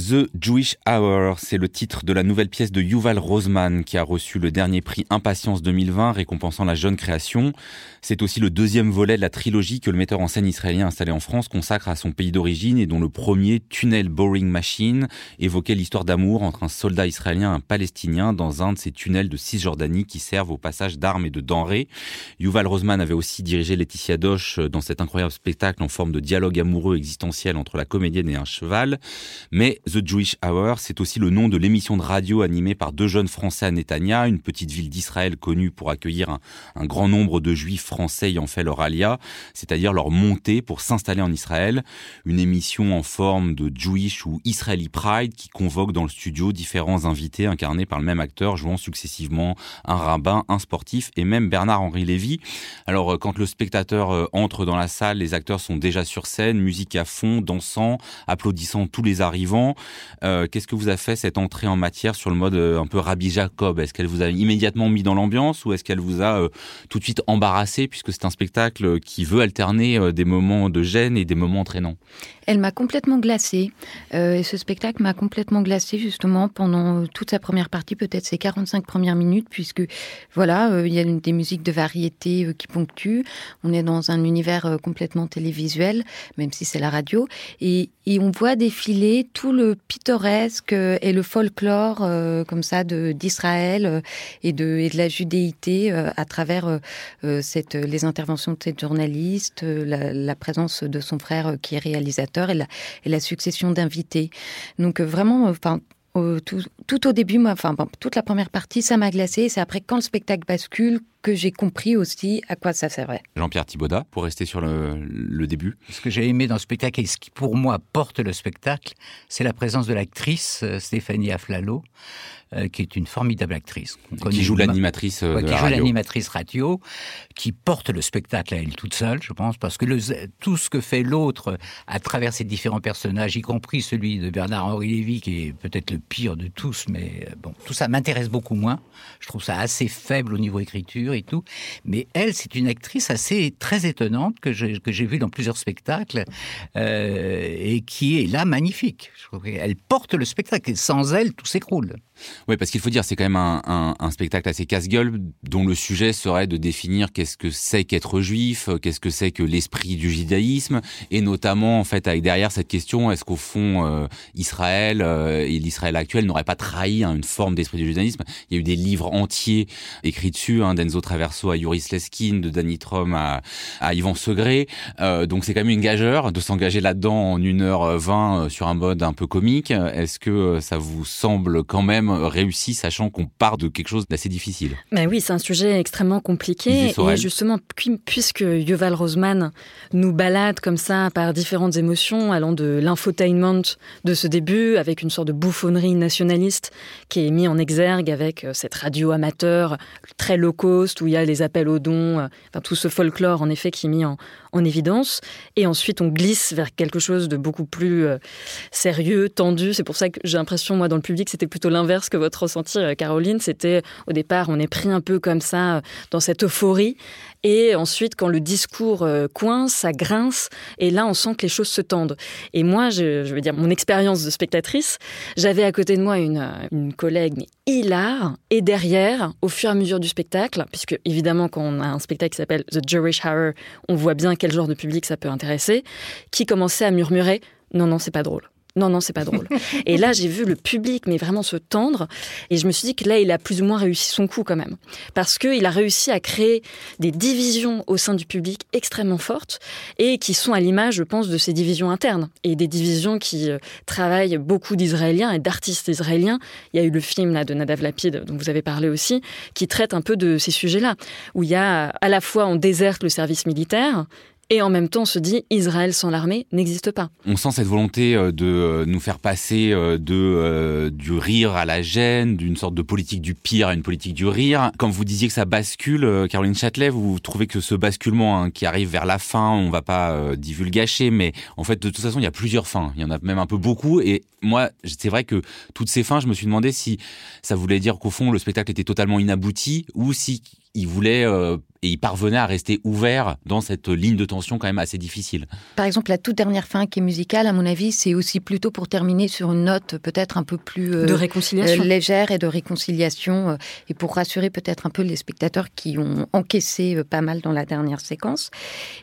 The Jewish Hour, c'est le titre de la nouvelle pièce de Yuval Rosman qui a reçu le dernier prix Impatience 2020 récompensant la jeune création. C'est aussi le deuxième volet de la trilogie que le metteur en scène israélien installé en France consacre à son pays d'origine et dont le premier, Tunnel Boring Machine, évoquait l'histoire d'amour entre un soldat israélien et un palestinien dans un de ces tunnels de Cisjordanie qui servent au passage d'armes et de denrées. Yuval Rosman avait aussi dirigé Laetitia Doche dans cet incroyable spectacle en forme de dialogue amoureux existentiel entre la comédienne et un cheval. Mais The Jewish Hour, c'est aussi le nom de l'émission de radio animée par deux jeunes Français à Netanya, une petite ville d'Israël connue pour accueillir un, grand nombre de Juifs français ayant fait leur alia, c'est-à-dire leur montée pour s'installer en Israël. Une émission en forme de Jewish ou Israeli Pride qui convoque dans le studio différents invités incarnés par le même acteur, jouant successivement un rabbin, un sportif et même Bernard-Henri Lévy. Alors, euh, quand le spectateur euh, entre dans la salle, les acteurs sont déjà sur scène, musique à fond, dansant, applaudissant tous les arrivants. Euh, qu'est-ce que vous a fait cette entrée en matière sur le mode euh, un peu Rabbi Jacob? Est-ce qu'elle vous a immédiatement mis dans l'ambiance ou est-ce qu'elle vous a euh, tout de suite embarrassé puisque c'est un spectacle qui veut alterner des moments de gêne et des moments entraînants? Elle m'a complètement glacée. et ce spectacle m'a complètement glacée justement pendant toute sa première partie, peut-être ses 45 premières minutes, puisque voilà, il y a des musiques de variété qui ponctuent. On est dans un univers complètement télévisuel, même si c'est la radio. Et, et on voit défiler tout le pittoresque et le folklore euh, comme ça de d'Israël euh, et de et de la judéité euh, à travers cette les interventions de cette journaliste, la, présence de son frère qui est réalisateur et la, et la succession d'invités. Donc vraiment, tout, tout, au début, moi, enfin, toute la première partie, ça m'a glacé. C'est après, quand le spectacle bascule, que j'ai compris aussi à quoi ça servait. Jean-Pierre Thibaudat, pour rester sur le, le, début. Ce que j'ai aimé dans le spectacle et ce qui, pour moi, porte le spectacle, c'est la présence de l'actrice Stéphanie Aflalo, euh, qui est une formidable actrice. Qui joue l'animatrice euh, Qui joue l'animatrice radio, qui porte le spectacle à elle toute seule, je pense, parce que le, tout ce que fait l'autre à travers ces différents personnages, y compris celui de Bernard-Henri Lévy, qui est peut-être le pire de tous, mais euh, bon, tout ça m'intéresse beaucoup moins. Je trouve ça assez faible au niveau écriture et tout. Mais elle, c'est une actrice assez très étonnante que j'ai vue dans plusieurs spectacles euh, et qui est là magnifique. Elle porte le spectacle et sans elle, tout s'écroule. Oui, parce qu'il faut dire, c'est quand même un, spectacle assez casse-gueule dont le sujet serait de définir qu'est-ce que c'est qu'être juif, qu'est-ce que c'est que l'esprit du judaïsme, et notamment en fait avec derrière cette question, est-ce qu'au fond euh, Israël euh, et l'Israël actuel n'auraient pas trahi hein, une forme d'esprit du judaïsme? Il y a eu des livres entiers écrits dessus, hein, d'Enzo Traverso à Yuris Leskin, de Danny Trom à, à Yvan Segré, euh, donc c'est quand même une gageure de s'engager là-dedans en 1h20 sur un mode un peu comique. Est-ce que ça vous semble quand même réussi, sachant qu'on part de quelque chose d'assez difficile. Mais oui, c'est un sujet extrêmement compliqué. Et justement, puisque Yuval Rosman nous balade comme ça par différentes émotions, allant de l'infotainment de ce début, avec une sorte de bouffonnerie nationaliste qui est mis en exergue avec euh, cette radio amateur très low cost, où il y a les appels aux dons, euh, enfin, tout ce folklore en effet qui est mis en, en évidence. Et ensuite, on glisse vers quelque chose de beaucoup plus euh, sérieux, tendu. C'est pour ça que j'ai l'impression, moi, dans le public, c'était plutôt l'inverse que votre ressenti, euh, Caroline. C'était, au départ, on est pris un peu comme ça, euh, dans cette euphorie. Et ensuite, quand le discours coince, ça grince. Et là, on sent que les choses se tendent. Et moi, je, veux dire, mon expérience de spectatrice, j'avais à côté de moi une, collègue, hilar. Et derrière, au fur et à mesure du spectacle, puisque évidemment, quand on a un spectacle qui s'appelle The Jewish Hour, on voit bien quel genre de public ça peut intéresser, qui commençait à murmurer non, non, c'est pas drôle. Non, non, c'est pas drôle. et là, j'ai vu le public, mais vraiment se tendre. Et je me suis dit que là, il a plus ou moins réussi son coup quand même. Parce qu'il a réussi à créer des divisions au sein du public extrêmement fortes et qui sont à l'image, je pense, de ces divisions internes. Et des divisions qui euh, travaillent beaucoup d'Israéliens et d'artistes israéliens. Il y a eu le film là, de Nadav Lapid, dont vous avez parlé aussi, qui traite un peu de ces sujets-là. Où il y a à la fois, on déserte le service militaire et en même temps on se dit Israël sans l'armée n'existe pas. On sent cette volonté euh, de euh, nous faire passer euh, de du rire à la gêne, d'une sorte de politique du pire à une politique du rire. Quand vous disiez que ça bascule, Caroline Châtelet, vous trouvez que ce basculement hein, qui arrive vers la fin, on va pas divulgacher, mais en fait de toute façon il y a plusieurs fins, il y en a même un peu beaucoup. Et moi c'est vrai que toutes ces fins, je me suis demandé si ça voulait dire qu'au fond le spectacle était totalement inabouti ou si il voulait euh, et il parvenait à rester ouvert dans cette ligne de tension quand même assez difficile. Par exemple, la toute dernière fin qui est musicale, à mon avis, c'est aussi plutôt pour terminer sur une note peut-être un peu plus de réconciliation. légère et de réconciliation et pour rassurer peut-être un peu les spectateurs qui ont encaissé pas mal dans la dernière séquence.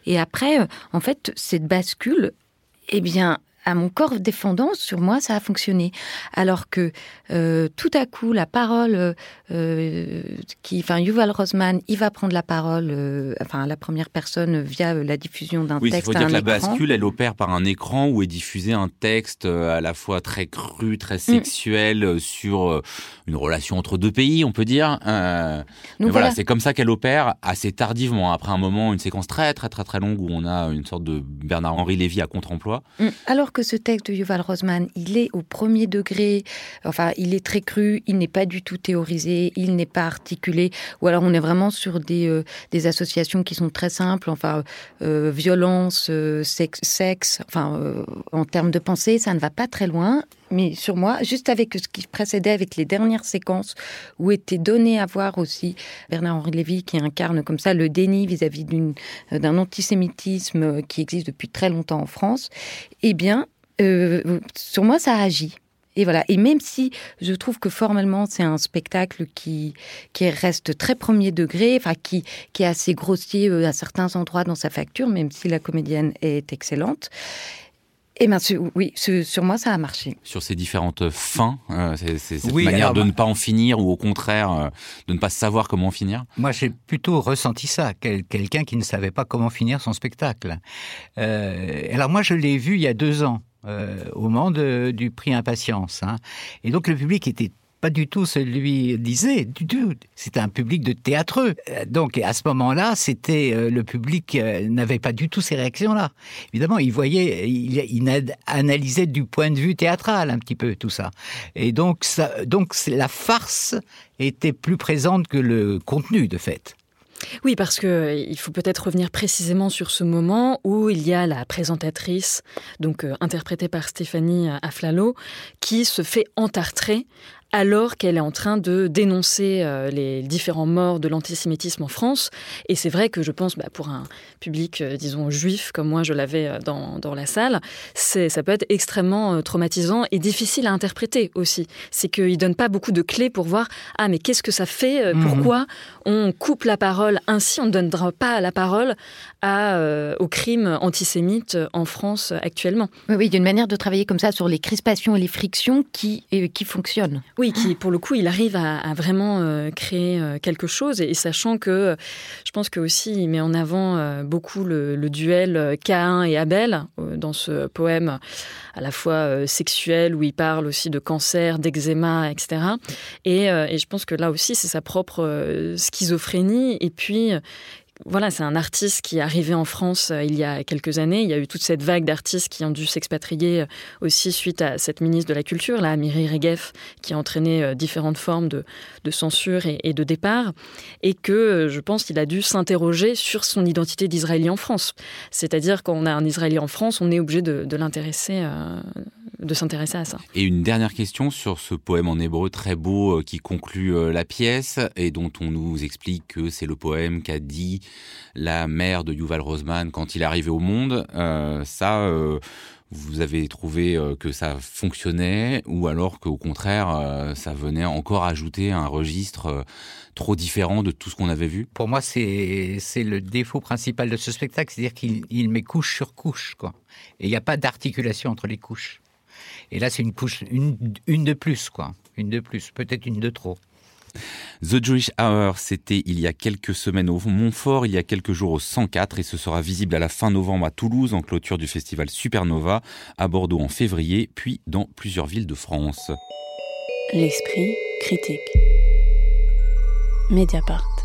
Et après, en fait, cette bascule, eh bien, à mon corps défendant, sur moi, ça a fonctionné. Alors que euh, tout à coup, la parole, euh, qui, enfin, Yuval Rosman, il va prendre la parole, euh, enfin, la première personne via la diffusion d'un oui, texte. Il faut dire que la bascule, elle opère par un écran où est diffusé un texte à la fois très cru, très mm. sexuel sur une relation entre deux pays, on peut dire. Voilà, c'est comme ça qu'elle opère assez tardivement. Après un moment, une séquence très, très, très, très longue où on a une sorte de Bernard-Henri Lévy à contre-emploi. Mm. Alors que ce texte de Yuval Rosman, il est au premier degré, enfin, il est très cru, il n'est pas du tout théorisé, il n'est pas articulé, ou alors on est vraiment sur des, euh, associations qui sont très simples, enfin, euh, violence, euh, sexe, sexe, enfin, en termes de pensée, ça ne va pas très loin. Mais sur moi, juste avec ce qui précédait, avec les dernières séquences où était donné à voir aussi Bernard-Henri Lévy qui incarne comme ça le déni vis-à-vis d'un antisémitisme qui existe depuis très longtemps en France, eh bien, euh, sur moi, ça agit. Et voilà. Et même si je trouve que formellement c'est un spectacle qui reste très premier degré, enfin qui est assez grossier euh, à certains endroits dans sa facture, même si la comédienne est excellente. Et eh bien, oui, sur moi, ça a marché. Sur ces différentes fins, euh, c'est cette manière de ne pas en finir ou au contraire de ne pas savoir comment finir Moi, j'ai plutôt ressenti ça, quelqu'un qui ne savait pas comment finir son spectacle. alors moi, je l'ai vu il y a deux ans. Euh, au moment du prix Impatience. Hein. Et donc le public était pas du tout celui disait du tout. C'était un public de théâtreux. Euh, donc à ce moment-là, c'était euh, le public n'avait pas du tout ces réactions-là. Évidemment, il voyait, il, analysait du point de vue théâtral un petit peu tout ça. Et donc donc la farce était plus présente que le contenu de fait. Oui, parce que euh, il faut peut-être revenir précisément sur ce moment où il y a la présentatrice, donc euh, interprétée par Stéphanie euh, Aflalo, qui se fait entartrer alors qu'elle est en train de dénoncer euh, les différents morts de l'antisémitisme en France. Et c'est vrai que je pense, bah, pour un public, euh, disons, juif, comme moi je l'avais euh, dans, dans, la salle, ça peut être extrêmement traumatisant et difficile à interpréter aussi. C'est qu'il ne donne pas beaucoup de clés pour voir, ah mais qu'est-ce que ça fait mhm. Pourquoi on coupe la parole ainsi On ne donnera pas la parole à, aux crimes antisémites en France actuellement? Oui, oui, il y a une manière de travailler comme ça sur les crispations et les frictions qui, qui fonctionne. Oui, qui pour le coup, il arrive à, vraiment euh, créer euh, quelque chose et, sachant que je pense que aussi il met en avant euh, beaucoup le, duel Cain et Abel dans ce poème à la fois sexuel où il parle aussi de cancer, d'eczéma, etc. Et, et, je pense que là aussi c'est sa propre schizophrénie et puis voilà, c'est un artiste qui est arrivé en France euh, il y a quelques années. Il y a eu toute cette vague d'artistes qui ont dû s'expatrier euh, aussi suite à cette ministre de la Culture, la Miri Regev, qui a entraîné euh, différentes formes de, censure et, de départ. Et que je pense qu'il a dû s'interroger sur son identité d'Israélien en France. C'est-à-dire, quand on a un Israélien en France, on est obligé de, l'intéresser. De s'intéresser à ça. Et une dernière question sur ce poème en hébreu très beau qui conclut la pièce et dont on nous explique que c'est le poème qu'a dit la mère de Yuval Rosman quand il est arrivé au monde. Euh, ça, euh, vous avez trouvé euh, que ça fonctionnait ou alors qu'au contraire, ça venait encore ajouter un registre trop différent de tout ce qu'on avait vu? Pour moi, c'est le défaut principal de ce spectacle, c'est-à-dire qu'il met couche sur couche. Quoi. Et il n'y a pas d'articulation entre les couches. Et là, c'est une couche, une, une de plus, quoi. Une de plus, peut-être une de trop. The Jewish Hour, c'était il y a quelques semaines au Montfort, il y a quelques jours au 104 et ce sera visible à la fin novembre à Toulouse en clôture du festival Supernova, à Bordeaux en février, puis dans plusieurs villes de France. L'esprit critique. Mediapart.